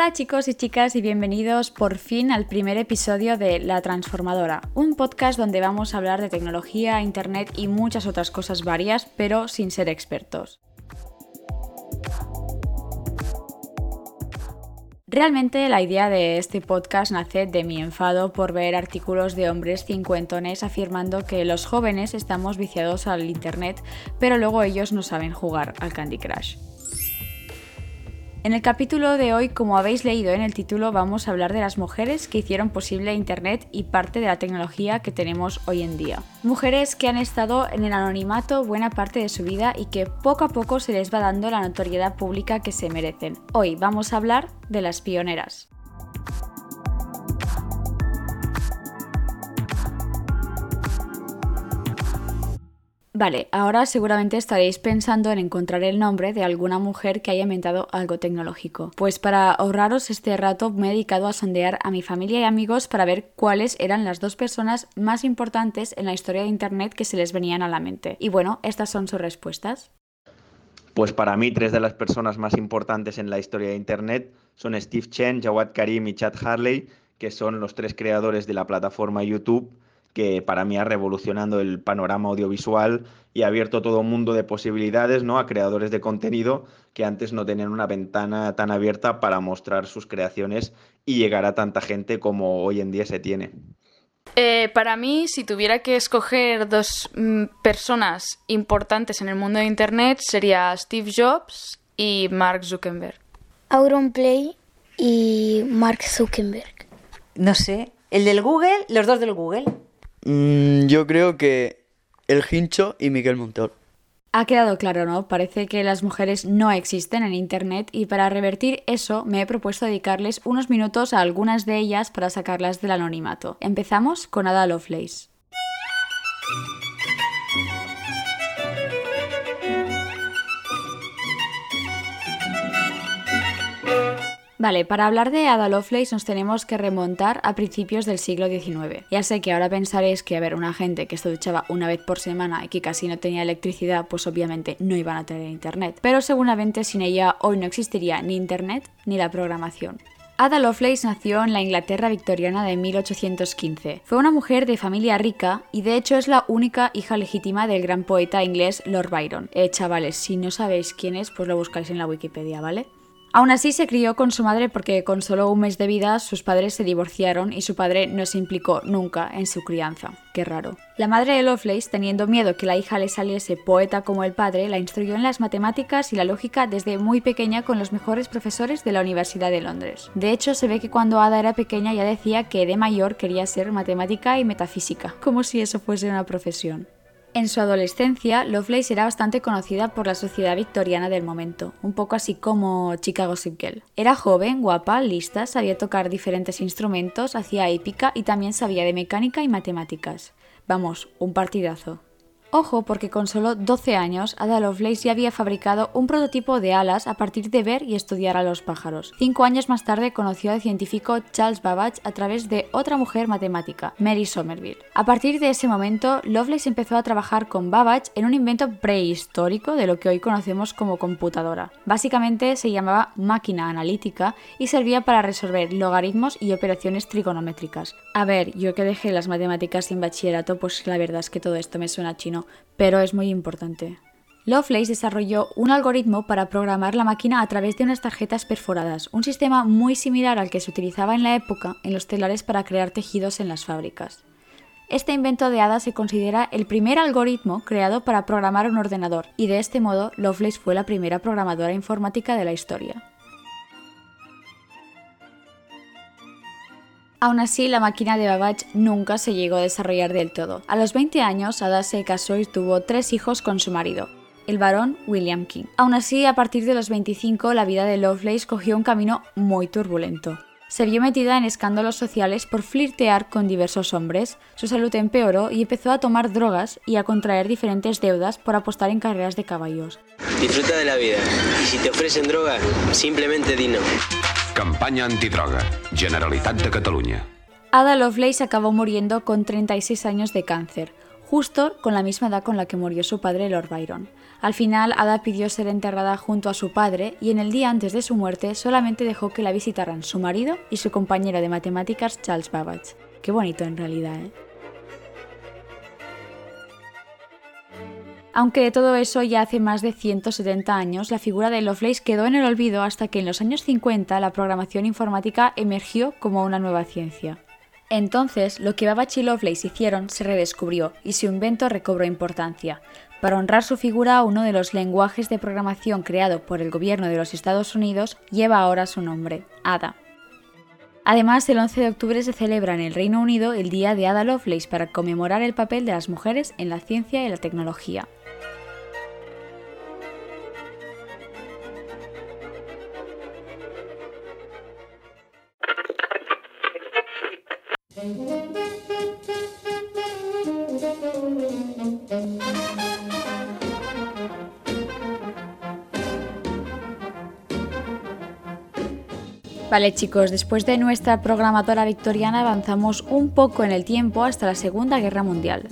Hola chicos y chicas y bienvenidos por fin al primer episodio de La Transformadora, un podcast donde vamos a hablar de tecnología, internet y muchas otras cosas varias, pero sin ser expertos. Realmente la idea de este podcast nace de mi enfado por ver artículos de hombres cincuentones afirmando que los jóvenes estamos viciados al Internet, pero luego ellos no saben jugar al Candy Crush. En el capítulo de hoy, como habéis leído en el título, vamos a hablar de las mujeres que hicieron posible Internet y parte de la tecnología que tenemos hoy en día. Mujeres que han estado en el anonimato buena parte de su vida y que poco a poco se les va dando la notoriedad pública que se merecen. Hoy vamos a hablar de las pioneras. Vale, ahora seguramente estaréis pensando en encontrar el nombre de alguna mujer que haya inventado algo tecnológico. Pues para ahorraros este rato me he dedicado a sondear a mi familia y amigos para ver cuáles eran las dos personas más importantes en la historia de Internet que se les venían a la mente. Y bueno, estas son sus respuestas. Pues para mí tres de las personas más importantes en la historia de Internet son Steve Chen, Jawad Karim y Chad Harley, que son los tres creadores de la plataforma YouTube que para mí ha revolucionado el panorama audiovisual y ha abierto todo un mundo de posibilidades ¿no? a creadores de contenido que antes no tenían una ventana tan abierta para mostrar sus creaciones y llegar a tanta gente como hoy en día se tiene. Eh, para mí, si tuviera que escoger dos mm, personas importantes en el mundo de Internet, sería Steve Jobs y Mark Zuckerberg. Auronplay y Mark Zuckerberg. No sé, el del Google, los dos del Google. Mm, yo creo que el Hincho y Miguel Montoro. Ha quedado claro, ¿no? Parece que las mujeres no existen en Internet y para revertir eso me he propuesto dedicarles unos minutos a algunas de ellas para sacarlas del anonimato. Empezamos con Ada Lovelace. Vale, para hablar de Ada Lovelace nos tenemos que remontar a principios del siglo XIX. Ya sé que ahora pensaréis que, a ver, una gente que se duchaba una vez por semana y que casi no tenía electricidad, pues obviamente no iban a tener internet. Pero seguramente sin ella hoy no existiría ni internet ni la programación. Ada Lovelace nació en la Inglaterra victoriana de 1815. Fue una mujer de familia rica y de hecho es la única hija legítima del gran poeta inglés Lord Byron. Eh, chavales, si no sabéis quién es, pues lo buscáis en la Wikipedia, ¿vale? Aún así se crió con su madre porque con solo un mes de vida sus padres se divorciaron y su padre no se implicó nunca en su crianza. Qué raro. La madre de Lovelace, teniendo miedo que la hija le saliese poeta como el padre, la instruyó en las matemáticas y la lógica desde muy pequeña con los mejores profesores de la Universidad de Londres. De hecho, se ve que cuando Ada era pequeña ya decía que de mayor quería ser matemática y metafísica, como si eso fuese una profesión. En su adolescencia, Lovelace era bastante conocida por la sociedad victoriana del momento, un poco así como Chicago Gossip Girl. Era joven, guapa, lista, sabía tocar diferentes instrumentos, hacía épica y también sabía de mecánica y matemáticas. Vamos, un partidazo. Ojo, porque con solo 12 años, Ada Lovelace ya había fabricado un prototipo de alas a partir de ver y estudiar a los pájaros. Cinco años más tarde conoció al científico Charles Babbage a través de otra mujer matemática, Mary Somerville. A partir de ese momento, Lovelace empezó a trabajar con Babbage en un invento prehistórico de lo que hoy conocemos como computadora. Básicamente se llamaba máquina analítica y servía para resolver logaritmos y operaciones trigonométricas. A ver, yo que dejé las matemáticas sin bachillerato, pues la verdad es que todo esto me suena chino pero es muy importante. Lovelace desarrolló un algoritmo para programar la máquina a través de unas tarjetas perforadas, un sistema muy similar al que se utilizaba en la época en los telares para crear tejidos en las fábricas. Este invento de Ada se considera el primer algoritmo creado para programar un ordenador, y de este modo Lovelace fue la primera programadora informática de la historia. Aún así, la máquina de Babbage nunca se llegó a desarrollar del todo. A los 20 años, Ada se casó y tuvo tres hijos con su marido, el varón William King. Aún así, a partir de los 25, la vida de Lovelace cogió un camino muy turbulento. Se vio metida en escándalos sociales por flirtear con diversos hombres, su salud empeoró y empezó a tomar drogas y a contraer diferentes deudas por apostar en carreras de caballos. Disfruta de la vida y si te ofrecen drogas, simplemente dino. Campaña antidroga. Generalitat de Catalunya. Ada Lovelace acabó muriendo con 36 años de cáncer. justo con la misma edad con la que murió su padre Lord Byron. Al final, Ada pidió ser enterrada junto a su padre y en el día antes de su muerte solamente dejó que la visitaran su marido y su compañero de matemáticas Charles Babbage. Qué bonito en realidad, ¿eh? Aunque de todo eso ya hace más de 170 años, la figura de Lovelace quedó en el olvido hasta que en los años 50 la programación informática emergió como una nueva ciencia. Entonces, lo que Babbage y Lovelace hicieron se redescubrió y su invento recobró importancia. Para honrar su figura, uno de los lenguajes de programación creado por el gobierno de los Estados Unidos lleva ahora su nombre, ADA. Además, el 11 de octubre se celebra en el Reino Unido el Día de Ada Lovelace para conmemorar el papel de las mujeres en la ciencia y la tecnología. Vale chicos, después de nuestra programadora victoriana avanzamos un poco en el tiempo hasta la Segunda Guerra Mundial.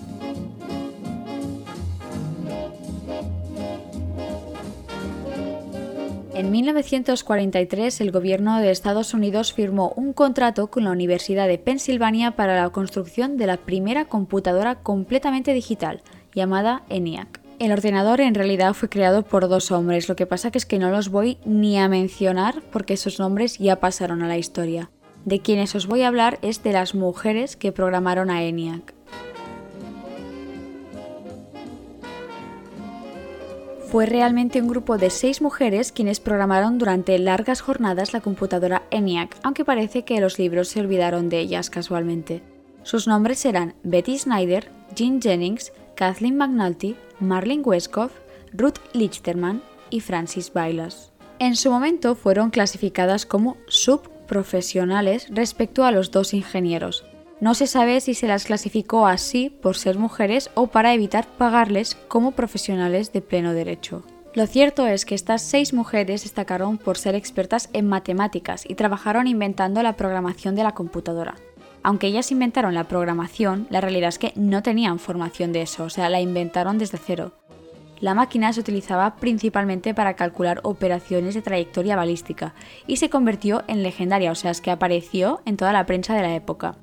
En 1943 el gobierno de Estados Unidos firmó un contrato con la Universidad de Pensilvania para la construcción de la primera computadora completamente digital, llamada ENIAC. El ordenador en realidad fue creado por dos hombres, lo que pasa es que no los voy ni a mencionar porque esos nombres ya pasaron a la historia. De quienes os voy a hablar es de las mujeres que programaron a ENIAC. Fue realmente un grupo de seis mujeres quienes programaron durante largas jornadas la computadora ENIAC, aunque parece que los libros se olvidaron de ellas casualmente. Sus nombres eran Betty Snyder, Jean Jennings, Kathleen McNulty, Marlene Westcott, Ruth Lichterman y Francis Bailas. En su momento fueron clasificadas como subprofesionales respecto a los dos ingenieros. No se sabe si se las clasificó así por ser mujeres o para evitar pagarles como profesionales de pleno derecho. Lo cierto es que estas seis mujeres destacaron por ser expertas en matemáticas y trabajaron inventando la programación de la computadora aunque ellas inventaron la programación, la realidad es que no tenían formación de eso, o sea, la inventaron desde cero. La máquina se utilizaba principalmente para calcular operaciones de trayectoria balística y se convirtió en legendaria, o sea, es que apareció en toda la prensa de la época.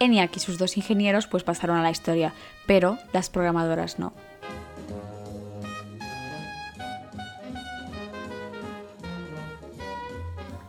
ENIAC y sus dos ingenieros pues pasaron a la historia, pero las programadoras no.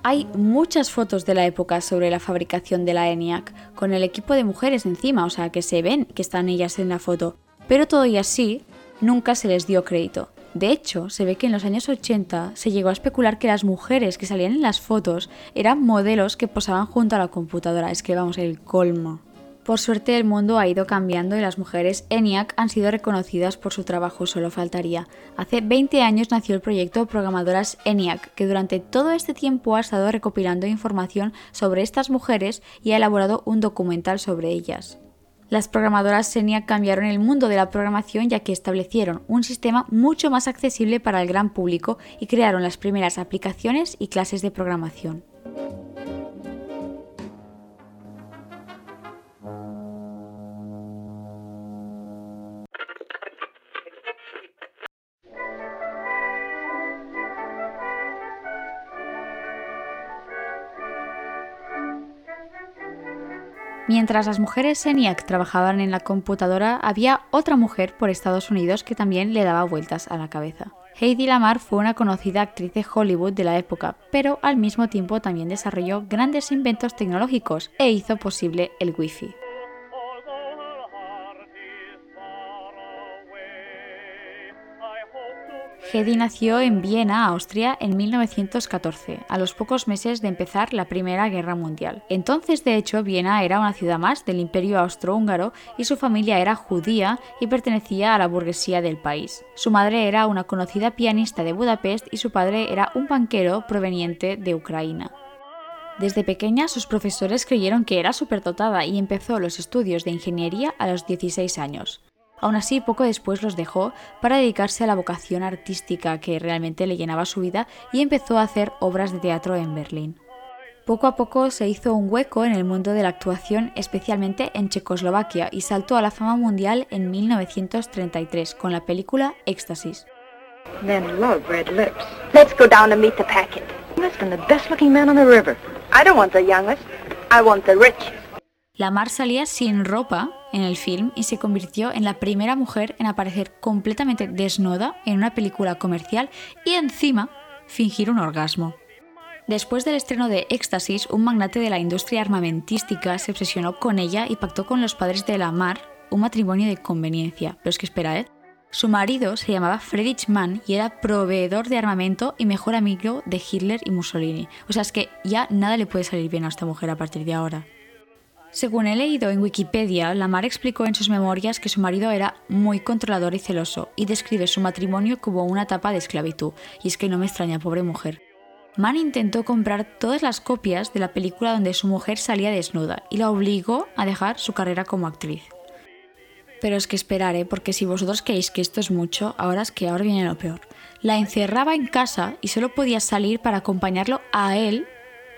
Hay muchas fotos de la época sobre la fabricación de la ENIAC, con el equipo de mujeres encima, o sea que se ven que están ellas en la foto, pero y así nunca se les dio crédito. De hecho, se ve que en los años 80 se llegó a especular que las mujeres que salían en las fotos eran modelos que posaban junto a la computadora. Es que vamos, el colmo. Por suerte el mundo ha ido cambiando y las mujeres ENIAC han sido reconocidas por su trabajo, solo faltaría. Hace 20 años nació el proyecto Programadoras ENIAC, que durante todo este tiempo ha estado recopilando información sobre estas mujeres y ha elaborado un documental sobre ellas. Las programadoras ENIAC cambiaron el mundo de la programación ya que establecieron un sistema mucho más accesible para el gran público y crearon las primeras aplicaciones y clases de programación. Mientras las mujeres ENIAC trabajaban en la computadora, había otra mujer por Estados Unidos que también le daba vueltas a la cabeza. Heidi Lamar fue una conocida actriz de Hollywood de la época, pero al mismo tiempo también desarrolló grandes inventos tecnológicos e hizo posible el Wi-Fi. Hedy nació en Viena, Austria, en 1914, a los pocos meses de empezar la Primera Guerra Mundial. Entonces, de hecho, Viena era una ciudad más del Imperio Austrohúngaro y su familia era judía y pertenecía a la burguesía del país. Su madre era una conocida pianista de Budapest y su padre era un banquero proveniente de Ucrania. Desde pequeña sus profesores creyeron que era superdotada y empezó los estudios de ingeniería a los 16 años. Aún así, poco después los dejó para dedicarse a la vocación artística que realmente le llenaba su vida y empezó a hacer obras de teatro en Berlín. Poco a poco se hizo un hueco en el mundo de la actuación, especialmente en Checoslovaquia, y saltó a la fama mundial en 1933 con la película Éxtasis. Men love red lips. Let's go down and meet the packet. The best looking man on the river. I don't want the youngest. I want the richest. La Mar salía sin ropa en el film y se convirtió en la primera mujer en aparecer completamente desnuda en una película comercial y encima fingir un orgasmo. Después del estreno de Éxtasis, un magnate de la industria armamentística se obsesionó con ella y pactó con los padres de la Mar un matrimonio de conveniencia. Pero es que espera, ¿eh? Su marido se llamaba Friedrich Mann y era proveedor de armamento y mejor amigo de Hitler y Mussolini. O sea, es que ya nada le puede salir bien a esta mujer a partir de ahora. Según he leído en Wikipedia, Lamar explicó en sus memorias que su marido era muy controlador y celoso y describe su matrimonio como una etapa de esclavitud. Y es que no me extraña, pobre mujer. Mann intentó comprar todas las copias de la película donde su mujer salía desnuda y la obligó a dejar su carrera como actriz. Pero es que esperaré, porque si vosotros creéis que esto es mucho, ahora es que ahora viene lo peor. La encerraba en casa y solo podía salir para acompañarlo a él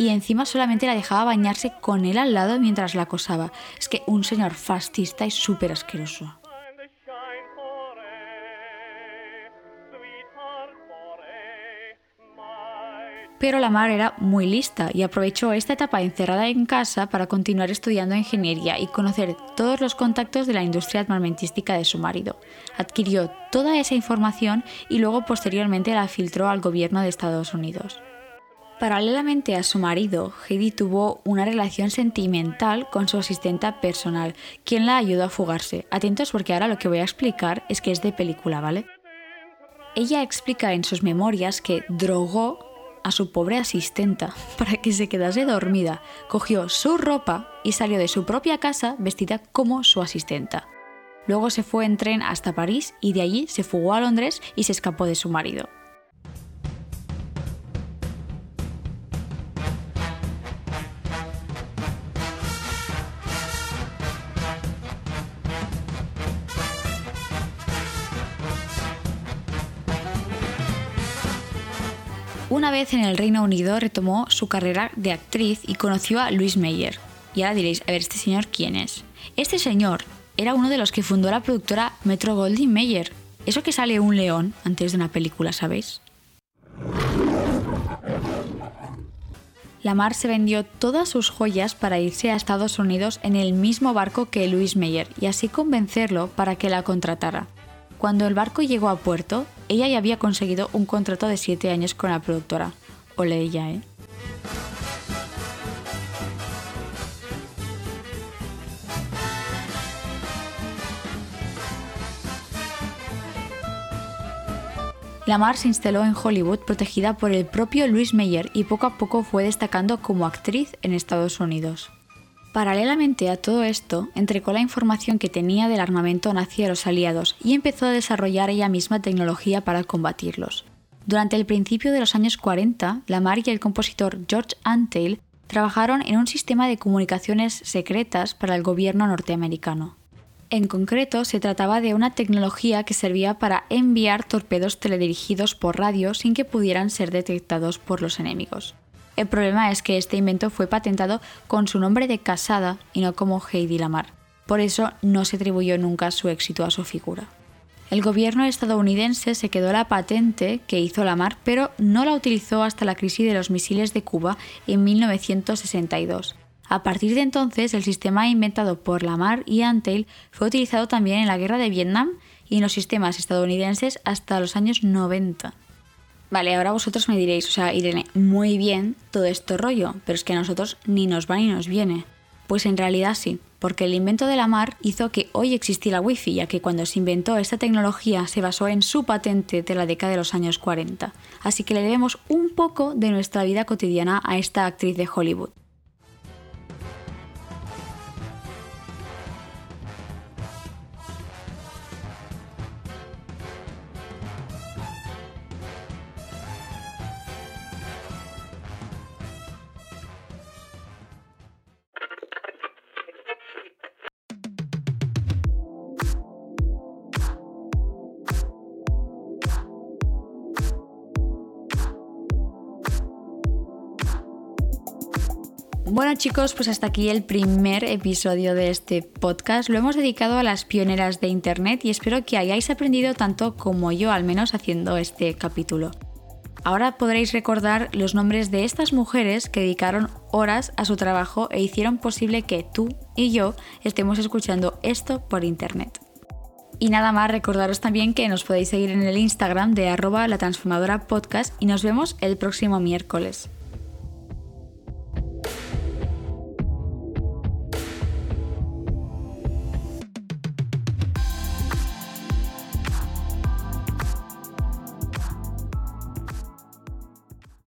y encima solamente la dejaba bañarse con él al lado mientras la acosaba. Es que un señor fascista y súper asqueroso. Pero la Mar era muy lista y aprovechó esta etapa encerrada en casa para continuar estudiando ingeniería y conocer todos los contactos de la industria armamentística de su marido. Adquirió toda esa información y luego posteriormente la filtró al gobierno de Estados Unidos. Paralelamente a su marido, Heidi tuvo una relación sentimental con su asistenta personal, quien la ayudó a fugarse. Atentos porque ahora lo que voy a explicar es que es de película, ¿vale? Ella explica en sus memorias que drogó a su pobre asistenta para que se quedase dormida, cogió su ropa y salió de su propia casa vestida como su asistenta. Luego se fue en tren hasta París y de allí se fugó a Londres y se escapó de su marido. Una vez en el Reino Unido retomó su carrera de actriz y conoció a Louis Meyer. Y ahora diréis, a ver, ¿este señor quién es? Este señor era uno de los que fundó la productora Metro Goldwyn Mayer. Eso que sale un león antes de una película, ¿sabéis? Lamar se vendió todas sus joyas para irse a Estados Unidos en el mismo barco que Louis Meyer y así convencerlo para que la contratara. Cuando el barco llegó a puerto, ella ya había conseguido un contrato de 7 años con la productora. Ole ella, ¿eh? Lamar se instaló en Hollywood protegida por el propio Louis Meyer y poco a poco fue destacando como actriz en Estados Unidos. Paralelamente a todo esto, entregó la información que tenía del armamento nazi a los aliados y empezó a desarrollar ella misma tecnología para combatirlos. Durante el principio de los años 40, Lamar y el compositor George Antheil trabajaron en un sistema de comunicaciones secretas para el gobierno norteamericano. En concreto, se trataba de una tecnología que servía para enviar torpedos teledirigidos por radio sin que pudieran ser detectados por los enemigos. El problema es que este invento fue patentado con su nombre de casada y no como Heidi Lamar. Por eso no se atribuyó nunca su éxito a su figura. El gobierno estadounidense se quedó la patente que hizo Lamar, pero no la utilizó hasta la crisis de los misiles de Cuba en 1962. A partir de entonces, el sistema inventado por Lamar y Antel fue utilizado también en la guerra de Vietnam y en los sistemas estadounidenses hasta los años 90. Vale, ahora vosotros me diréis, o sea, Irene, muy bien todo esto rollo, pero es que a nosotros ni nos va ni nos viene. Pues en realidad sí, porque el invento de la mar hizo que hoy existiera wifi, ya que cuando se inventó esta tecnología se basó en su patente de la década de los años 40. Así que le debemos un poco de nuestra vida cotidiana a esta actriz de Hollywood. Bueno chicos, pues hasta aquí el primer episodio de este podcast. Lo hemos dedicado a las pioneras de Internet y espero que hayáis aprendido tanto como yo, al menos haciendo este capítulo. Ahora podréis recordar los nombres de estas mujeres que dedicaron horas a su trabajo e hicieron posible que tú y yo estemos escuchando esto por Internet. Y nada más, recordaros también que nos podéis seguir en el Instagram de arroba la transformadora podcast y nos vemos el próximo miércoles.